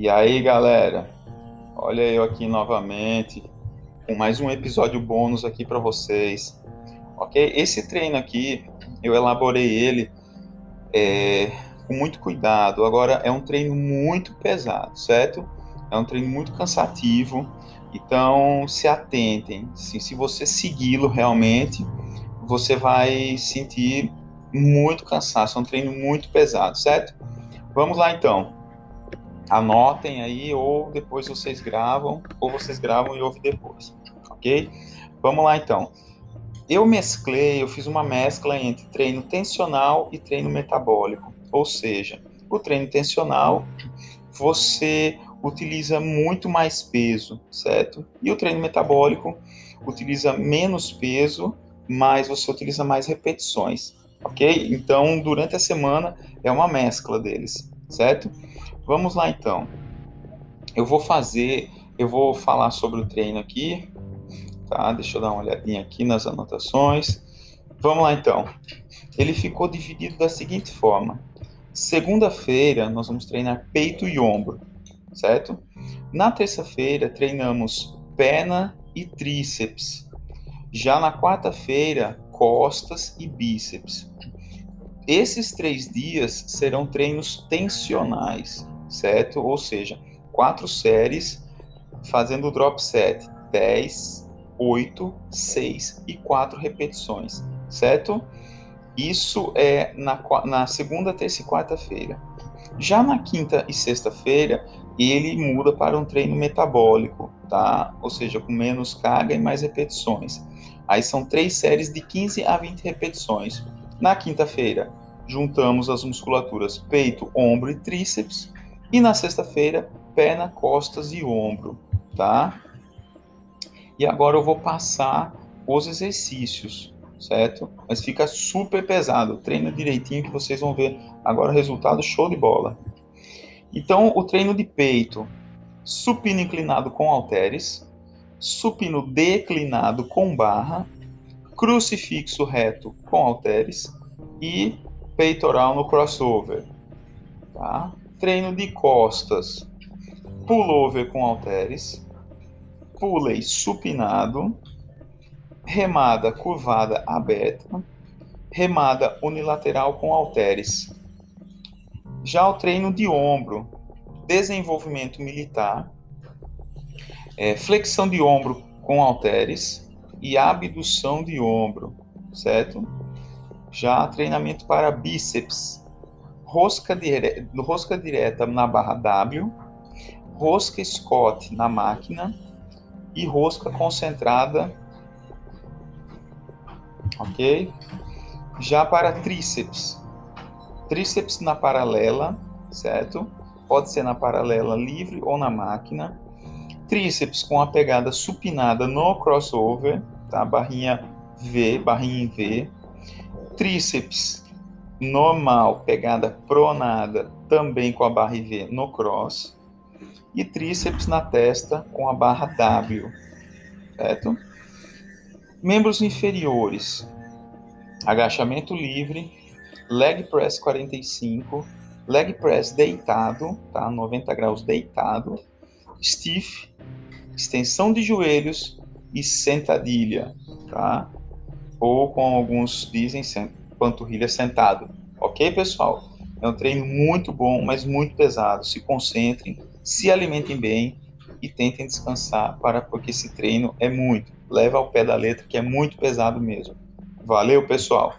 E aí, galera? Olha eu aqui novamente com mais um episódio bônus aqui para vocês. Ok? Esse treino aqui eu elaborei ele é, com muito cuidado. Agora é um treino muito pesado, certo? É um treino muito cansativo. Então se atentem. Se, se você segui-lo realmente, você vai sentir muito cansaço. É um treino muito pesado, certo? Vamos lá então anotem aí, ou depois vocês gravam, ou vocês gravam e ouvem depois, ok? Vamos lá então. Eu mesclei, eu fiz uma mescla entre treino tensional e treino metabólico, ou seja, o treino tensional você utiliza muito mais peso, certo? E o treino metabólico utiliza menos peso, mas você utiliza mais repetições, ok? Então, durante a semana é uma mescla deles, certo? Vamos lá então. Eu vou fazer, eu vou falar sobre o treino aqui, tá? Deixa eu dar uma olhadinha aqui nas anotações. Vamos lá então. Ele ficou dividido da seguinte forma: segunda-feira nós vamos treinar peito e ombro, certo? Na terça-feira treinamos perna e tríceps. Já na quarta-feira, costas e bíceps. Esses três dias serão treinos tensionais certo? Ou seja, quatro séries fazendo o drop set 10, 8, 6 e 4 repetições, certo? Isso é na, na segunda, terça e quarta-feira. Já na quinta e sexta-feira, ele muda para um treino metabólico, tá? Ou seja, com menos carga e mais repetições. Aí são três séries de 15 a 20 repetições. Na quinta-feira, juntamos as musculaturas peito, ombro e tríceps. E na sexta-feira, perna, costas e ombro, tá? E agora eu vou passar os exercícios, certo? Mas fica super pesado. Treina direitinho que vocês vão ver agora o resultado show de bola. Então, o treino de peito, supino inclinado com halteres, supino declinado com barra, crucifixo reto com halteres e peitoral no crossover, tá? Treino de costas, pullover com halteres, pulley supinado, remada curvada aberta, remada unilateral com halteres. Já o treino de ombro, desenvolvimento militar, é, flexão de ombro com halteres e abdução de ombro, certo? Já treinamento para bíceps, rosca, dire... rosca direta na barra W, rosca Scott na máquina e rosca concentrada, ok? Já para tríceps, tríceps na paralela, certo? Pode ser na paralela livre ou na máquina. Tríceps com a pegada supinada no crossover, tá? Barrinha V, barrinha em V. Tríceps normal, pegada pronada, também com a barra IV no cross, e tríceps na testa com a barra W, certo? Membros inferiores, agachamento livre, leg press 45, leg press deitado, tá? 90 graus deitado, stiff, extensão de joelhos e sentadilha, tá? Ou como alguns dizem, panturrilha sentado. Ok, pessoal? É um treino muito bom, mas muito pesado. Se concentrem, se alimentem bem e tentem descansar para porque esse treino é muito. Leva ao pé da letra que é muito pesado mesmo. Valeu, pessoal.